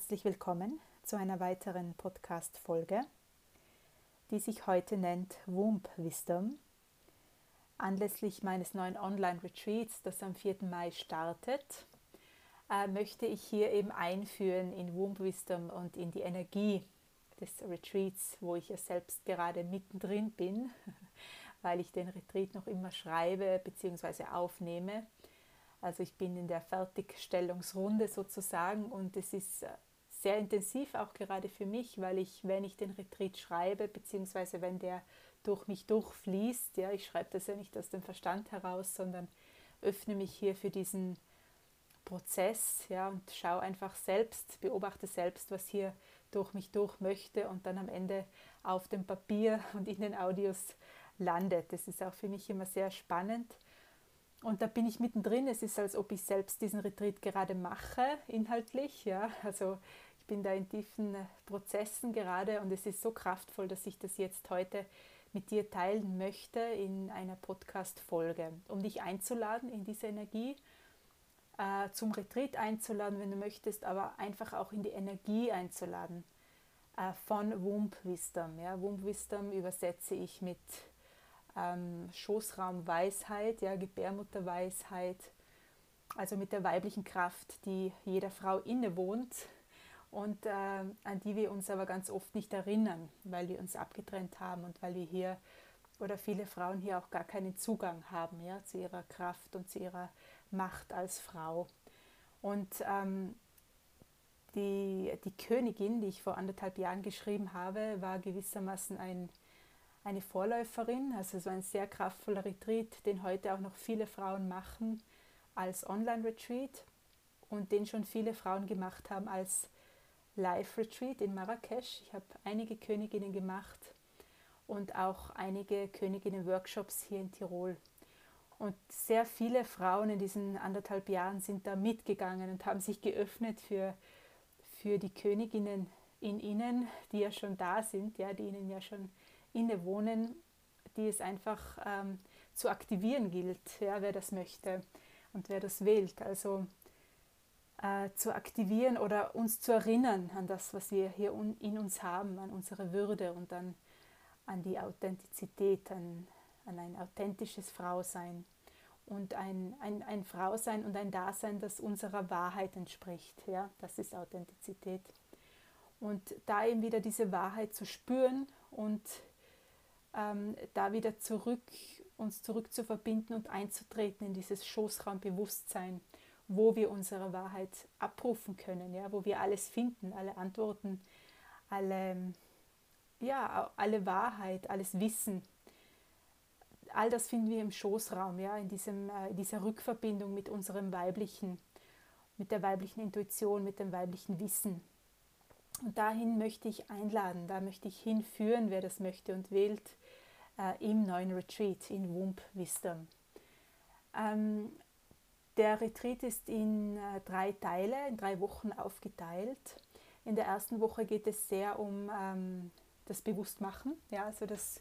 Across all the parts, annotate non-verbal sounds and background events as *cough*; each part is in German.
herzlich willkommen zu einer weiteren Podcast-Folge, die sich heute nennt Womb Wisdom. Anlässlich meines neuen Online-Retreats, das am 4. Mai startet, äh, möchte ich hier eben einführen in Womb Wisdom und in die Energie des Retreats, wo ich ja selbst gerade mittendrin bin, *laughs* weil ich den Retreat noch immer schreibe bzw. aufnehme also ich bin in der Fertigstellungsrunde sozusagen und es ist äh, sehr intensiv auch gerade für mich, weil ich, wenn ich den Retreat schreibe, beziehungsweise wenn der durch mich durchfließt, ja, ich schreibe das ja nicht aus dem Verstand heraus, sondern öffne mich hier für diesen Prozess, ja, und schaue einfach selbst, beobachte selbst, was hier durch mich durch möchte und dann am Ende auf dem Papier *laughs* und in den Audios landet. Das ist auch für mich immer sehr spannend und da bin ich mittendrin. Es ist, als ob ich selbst diesen Retreat gerade mache, inhaltlich. Ja. Also bin da in tiefen Prozessen gerade und es ist so kraftvoll, dass ich das jetzt heute mit dir teilen möchte in einer Podcast-Folge, um dich einzuladen in diese Energie, äh, zum Retreat einzuladen, wenn du möchtest, aber einfach auch in die Energie einzuladen äh, von Womb Wisdom. Ja. Womb Wisdom übersetze ich mit ähm, Schoßraumweisheit, ja, Gebärmutterweisheit, also mit der weiblichen Kraft, die jeder Frau innewohnt und äh, an die wir uns aber ganz oft nicht erinnern, weil wir uns abgetrennt haben und weil wir hier oder viele Frauen hier auch gar keinen Zugang haben ja, zu ihrer Kraft und zu ihrer Macht als Frau. Und ähm, die, die Königin, die ich vor anderthalb Jahren geschrieben habe, war gewissermaßen ein eine Vorläuferin, also so ein sehr kraftvoller Retreat, den heute auch noch viele Frauen machen als Online-Retreat und den schon viele Frauen gemacht haben als Live-Retreat in Marrakesch. Ich habe einige Königinnen gemacht und auch einige Königinnen-Workshops hier in Tirol. Und sehr viele Frauen in diesen anderthalb Jahren sind da mitgegangen und haben sich geöffnet für, für die Königinnen in ihnen, die ja schon da sind, ja, die ihnen ja schon innewohnen, die es einfach ähm, zu aktivieren gilt, ja, wer das möchte und wer das wählt. Also äh, zu aktivieren oder uns zu erinnern an das, was wir hier in uns haben, an unsere Würde und an, an die Authentizität, an, an ein authentisches Frausein und ein, ein, ein Frausein und ein Dasein, das unserer Wahrheit entspricht. Ja? Das ist Authentizität. Und da eben wieder diese Wahrheit zu spüren und ähm, da wieder zurück, uns zurück zu verbinden und einzutreten in dieses Schoßraumbewusstsein, wo wir unsere Wahrheit abrufen können, ja, wo wir alles finden, alle Antworten, alle, ja, alle Wahrheit, alles Wissen. All das finden wir im Schoßraum, ja, in, diesem, äh, in dieser Rückverbindung mit unserem weiblichen, mit der weiblichen Intuition, mit dem weiblichen Wissen. Und dahin möchte ich einladen, da möchte ich hinführen, wer das möchte und wählt, äh, im neuen Retreat in Womb Wisdom. Ähm, der Retreat ist in äh, drei Teile, in drei Wochen aufgeteilt. In der ersten Woche geht es sehr um ähm, das Bewusstmachen, ja, also das,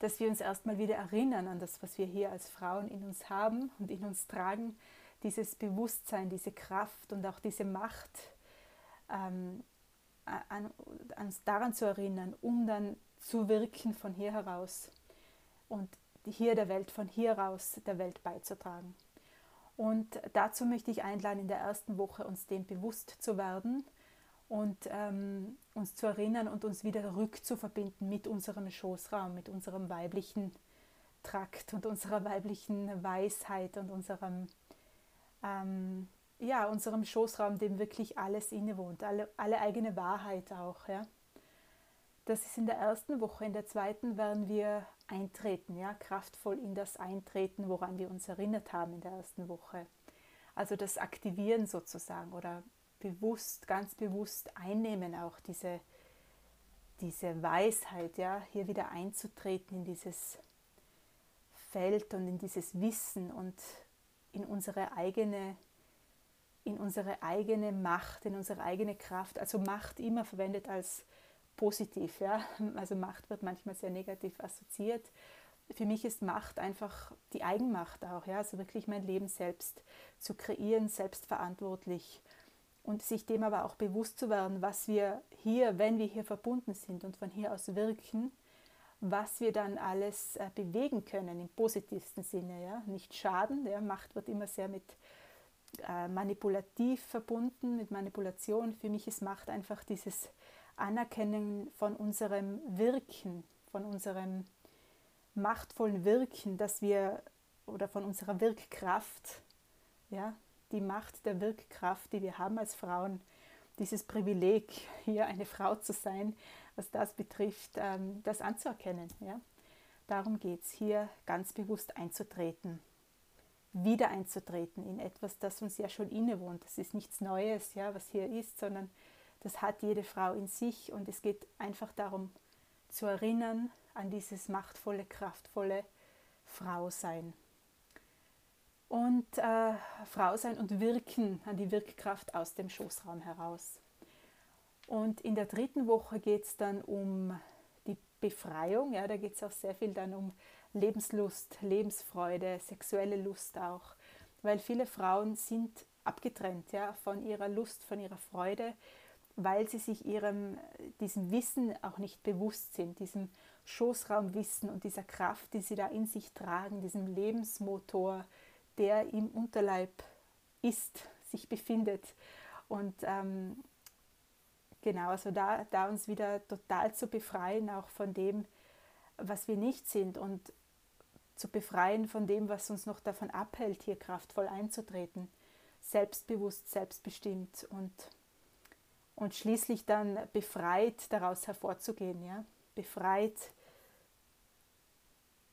dass wir uns erstmal wieder erinnern an das, was wir hier als Frauen in uns haben und in uns tragen, dieses Bewusstsein, diese Kraft und auch diese Macht, ähm, an, uns daran zu erinnern, um dann zu wirken von hier heraus und hier der Welt, von hier aus der Welt beizutragen. Und dazu möchte ich einladen, in der ersten Woche uns dem bewusst zu werden und ähm, uns zu erinnern und uns wieder rückzuverbinden mit unserem Schoßraum, mit unserem weiblichen Trakt und unserer weiblichen Weisheit und unserem, ähm, ja, unserem Schoßraum, dem wirklich alles innewohnt, alle, alle eigene Wahrheit auch. Ja. Das ist in der ersten Woche. In der zweiten werden wir eintreten, ja, kraftvoll in das Eintreten, woran wir uns erinnert haben in der ersten Woche. Also das Aktivieren sozusagen oder bewusst, ganz bewusst einnehmen auch diese, diese Weisheit, ja, hier wieder einzutreten in dieses Feld und in dieses Wissen und in unsere eigene in unsere eigene Macht, in unsere eigene Kraft. Also Macht immer verwendet als positiv. Ja? Also Macht wird manchmal sehr negativ assoziiert. Für mich ist Macht einfach die Eigenmacht auch, ja? also wirklich mein Leben selbst zu kreieren, selbstverantwortlich und sich dem aber auch bewusst zu werden, was wir hier, wenn wir hier verbunden sind und von hier aus wirken, was wir dann alles äh, bewegen können im positivsten Sinne. Ja? Nicht schaden, ja? Macht wird immer sehr mit äh, manipulativ verbunden, mit Manipulation. Für mich ist Macht einfach dieses Anerkennen von unserem Wirken, von unserem machtvollen Wirken, dass wir oder von unserer Wirkkraft, ja, die Macht der Wirkkraft, die wir haben als Frauen, dieses Privileg, hier eine Frau zu sein, was das betrifft, ähm, das anzuerkennen. Ja? Darum geht es, hier ganz bewusst einzutreten, wieder einzutreten in etwas, das uns ja schon innewohnt. Das ist nichts Neues, ja, was hier ist, sondern das hat jede Frau in sich und es geht einfach darum zu erinnern an dieses machtvolle, kraftvolle Frausein und äh, Frau sein und wirken an die Wirkkraft aus dem Schoßraum heraus. Und in der dritten Woche geht es dann um die Befreiung. Ja, da geht es auch sehr viel dann um Lebenslust, Lebensfreude, sexuelle Lust auch, weil viele Frauen sind abgetrennt ja, von ihrer Lust, von ihrer Freude, weil sie sich ihrem, diesem Wissen auch nicht bewusst sind, diesem Schoßraumwissen und dieser Kraft, die sie da in sich tragen, diesem Lebensmotor, der im Unterleib ist, sich befindet. Und ähm, genau, also da, da uns wieder total zu befreien, auch von dem, was wir nicht sind und zu befreien von dem, was uns noch davon abhält, hier kraftvoll einzutreten, selbstbewusst, selbstbestimmt und, und schließlich dann befreit daraus hervorzugehen, ja? befreit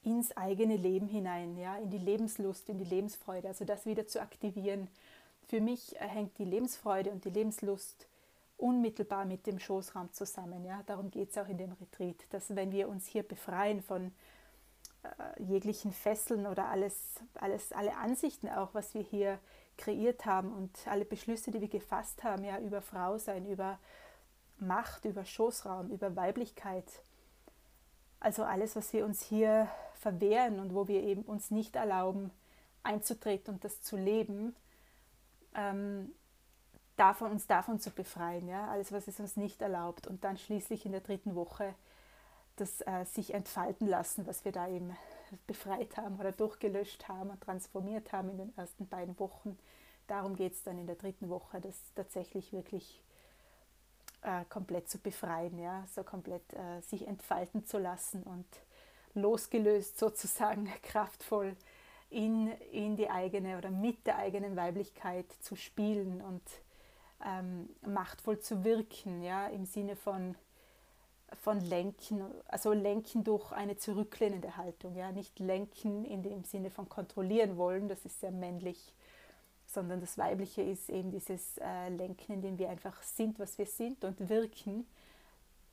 ins eigene Leben hinein, ja, in die Lebenslust, in die Lebensfreude, also das wieder zu aktivieren. Für mich hängt die Lebensfreude und die Lebenslust unmittelbar mit dem Schoßraum zusammen. Ja. Darum geht es auch in dem Retreat, dass wenn wir uns hier befreien von äh, jeglichen Fesseln oder alles, alles, alle Ansichten auch, was wir hier kreiert haben und alle Beschlüsse, die wir gefasst haben, ja, über Frau sein, über Macht, über Schoßraum, über Weiblichkeit, also alles, was wir uns hier verwehren und wo wir eben uns nicht erlauben, einzutreten und das zu leben, ähm, davon, uns davon zu befreien. Ja? Alles, was es uns nicht erlaubt. Und dann schließlich in der dritten Woche das äh, sich entfalten lassen, was wir da eben befreit haben oder durchgelöscht haben und transformiert haben in den ersten beiden Wochen. Darum geht es dann in der dritten Woche, das tatsächlich wirklich äh, komplett zu befreien, ja? so komplett äh, sich entfalten zu lassen und losgelöst sozusagen *laughs* kraftvoll in, in die eigene oder mit der eigenen Weiblichkeit zu spielen und ähm, machtvoll zu wirken, ja, im Sinne von, von Lenken, also Lenken durch eine zurücklehnende Haltung, ja, nicht Lenken in dem Sinne von kontrollieren wollen, das ist sehr männlich, sondern das Weibliche ist eben dieses äh, Lenken, in dem wir einfach sind, was wir sind und wirken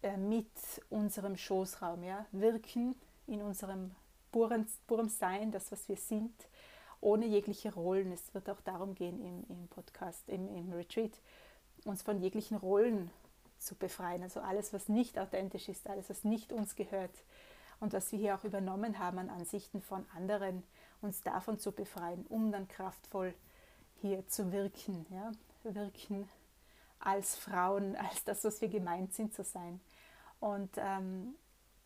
äh, mit unserem Schoßraum, ja, wirken in unserem purem, purem Sein, das, was wir sind, ohne jegliche Rollen. Es wird auch darum gehen im, im Podcast, im, im Retreat, uns von jeglichen Rollen zu befreien. Also alles, was nicht authentisch ist, alles, was nicht uns gehört und was wir hier auch übernommen haben an Ansichten von anderen, uns davon zu befreien, um dann kraftvoll hier zu wirken. Ja? Wirken als Frauen, *laughs* als das, was wir gemeint sind zu sein. Und ähm,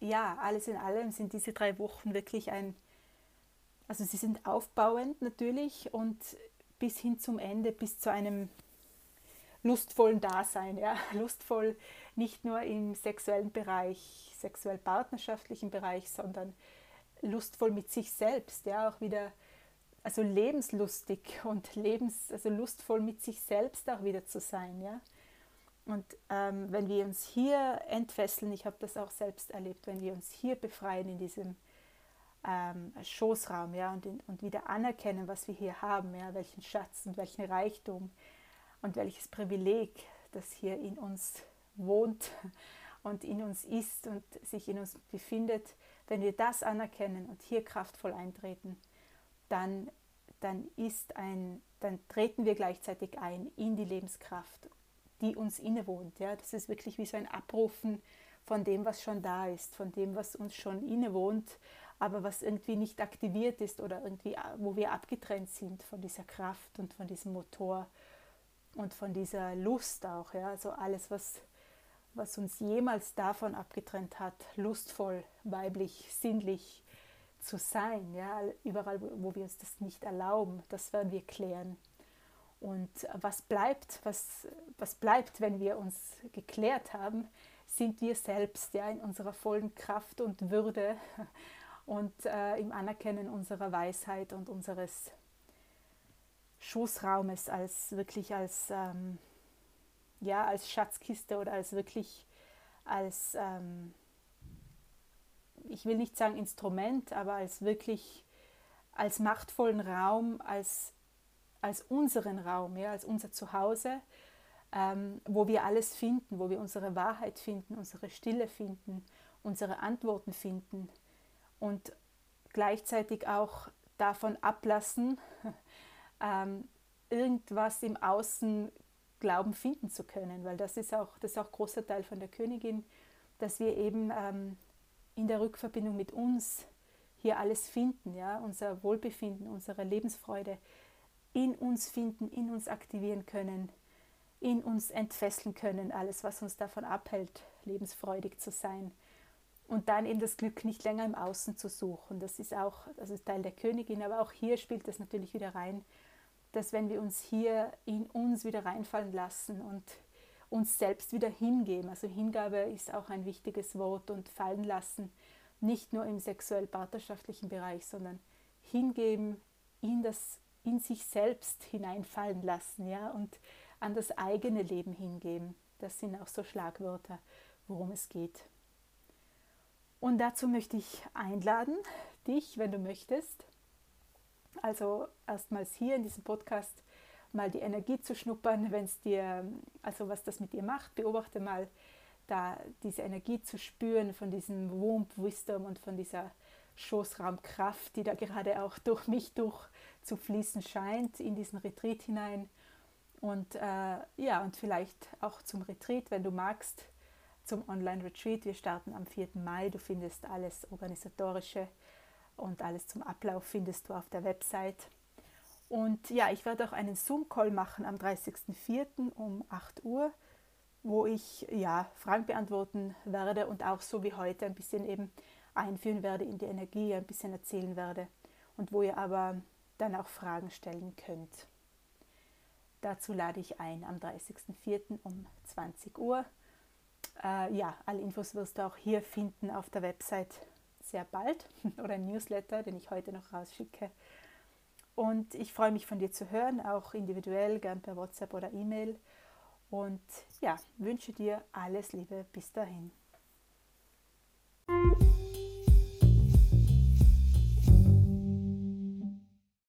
ja, alles in allem sind diese drei Wochen wirklich ein, also sie sind aufbauend natürlich und bis hin zum Ende, bis zu einem lustvollen Dasein, ja, *laughs* lustvoll nicht nur im sexuellen Bereich, sexuell-partnerschaftlichen Bereich, sondern lustvoll mit sich selbst, ja, auch wieder, also lebenslustig und lebens, also lustvoll mit sich selbst auch wieder zu sein, ja. Und ähm, wenn wir uns hier entfesseln, ich habe das auch selbst erlebt, wenn wir uns hier befreien in diesem ähm, Schoßraum ja, und, in, und wieder anerkennen, was wir hier haben, ja, welchen Schatz und welchen Reichtum und welches Privileg, das hier in uns wohnt und in uns ist und sich in uns befindet, wenn wir das anerkennen und hier kraftvoll eintreten, dann, dann, ist ein, dann treten wir gleichzeitig ein in die Lebenskraft die uns innewohnt. Ja? Das ist wirklich wie so ein Abrufen von dem, was schon da ist, von dem, was uns schon innewohnt, aber was irgendwie nicht aktiviert ist oder irgendwie, wo wir abgetrennt sind von dieser Kraft und von diesem Motor. Und von dieser Lust auch. Ja? Also alles, was, was uns jemals davon abgetrennt hat, lustvoll, weiblich, sinnlich zu sein. Ja? Überall, wo wir uns das nicht erlauben, das werden wir klären. Und was bleibt, was, was bleibt, wenn wir uns geklärt haben, sind wir selbst ja, in unserer vollen Kraft und Würde *laughs* und äh, im Anerkennen unserer Weisheit und unseres Schoßraumes als wirklich als, ähm, ja, als Schatzkiste oder als wirklich als, ähm, ich will nicht sagen Instrument, aber als wirklich als machtvollen Raum, als, als unseren Raum, ja, als unser Zuhause, ähm, wo wir alles finden, wo wir unsere Wahrheit finden, unsere Stille finden, unsere Antworten finden und gleichzeitig auch davon ablassen, *laughs* ähm, irgendwas im Außen glauben finden zu können, weil das ist auch, das ist auch großer Teil von der Königin, dass wir eben ähm, in der Rückverbindung mit uns hier alles finden, ja, unser Wohlbefinden, unsere Lebensfreude in uns finden, in uns aktivieren können, in uns entfesseln können, alles, was uns davon abhält, lebensfreudig zu sein. Und dann eben das Glück nicht länger im Außen zu suchen. Das ist auch, das ist Teil der Königin, aber auch hier spielt das natürlich wieder rein, dass wenn wir uns hier in uns wieder reinfallen lassen und uns selbst wieder hingeben, also Hingabe ist auch ein wichtiges Wort und fallen lassen, nicht nur im sexuell-partnerschaftlichen Bereich, sondern hingeben, in, das, in sich selbst hineinfallen lassen ja, und an das eigene Leben hingeben. Das sind auch so Schlagwörter, worum es geht. Und dazu möchte ich einladen, dich, wenn du möchtest, also erstmals hier in diesem Podcast mal die Energie zu schnuppern, wenn es dir, also was das mit dir macht, beobachte mal da diese Energie zu spüren von diesem Womb Wisdom und von dieser Schoßraumkraft, die da gerade auch durch mich durch zu fließen scheint, in diesen Retreat hinein. Und äh, ja, und vielleicht auch zum Retreat, wenn du magst, zum Online-Retreat. Wir starten am 4. Mai. Du findest alles organisatorische und alles zum Ablauf findest du auf der Website. Und ja, ich werde auch einen Zoom-Call machen am 30.04. um 8 Uhr, wo ich ja Fragen beantworten werde und auch so wie heute ein bisschen eben einführen werde in die Energie, ein bisschen erzählen werde und wo ihr aber dann auch Fragen stellen könnt. Dazu lade ich ein am 30.04. um 20 Uhr. Äh, ja, alle Infos wirst du auch hier finden auf der Website sehr bald *laughs* oder ein Newsletter, den ich heute noch rausschicke. Und ich freue mich von dir zu hören, auch individuell, gern per WhatsApp oder E-Mail. Und ja, wünsche dir alles Liebe bis dahin.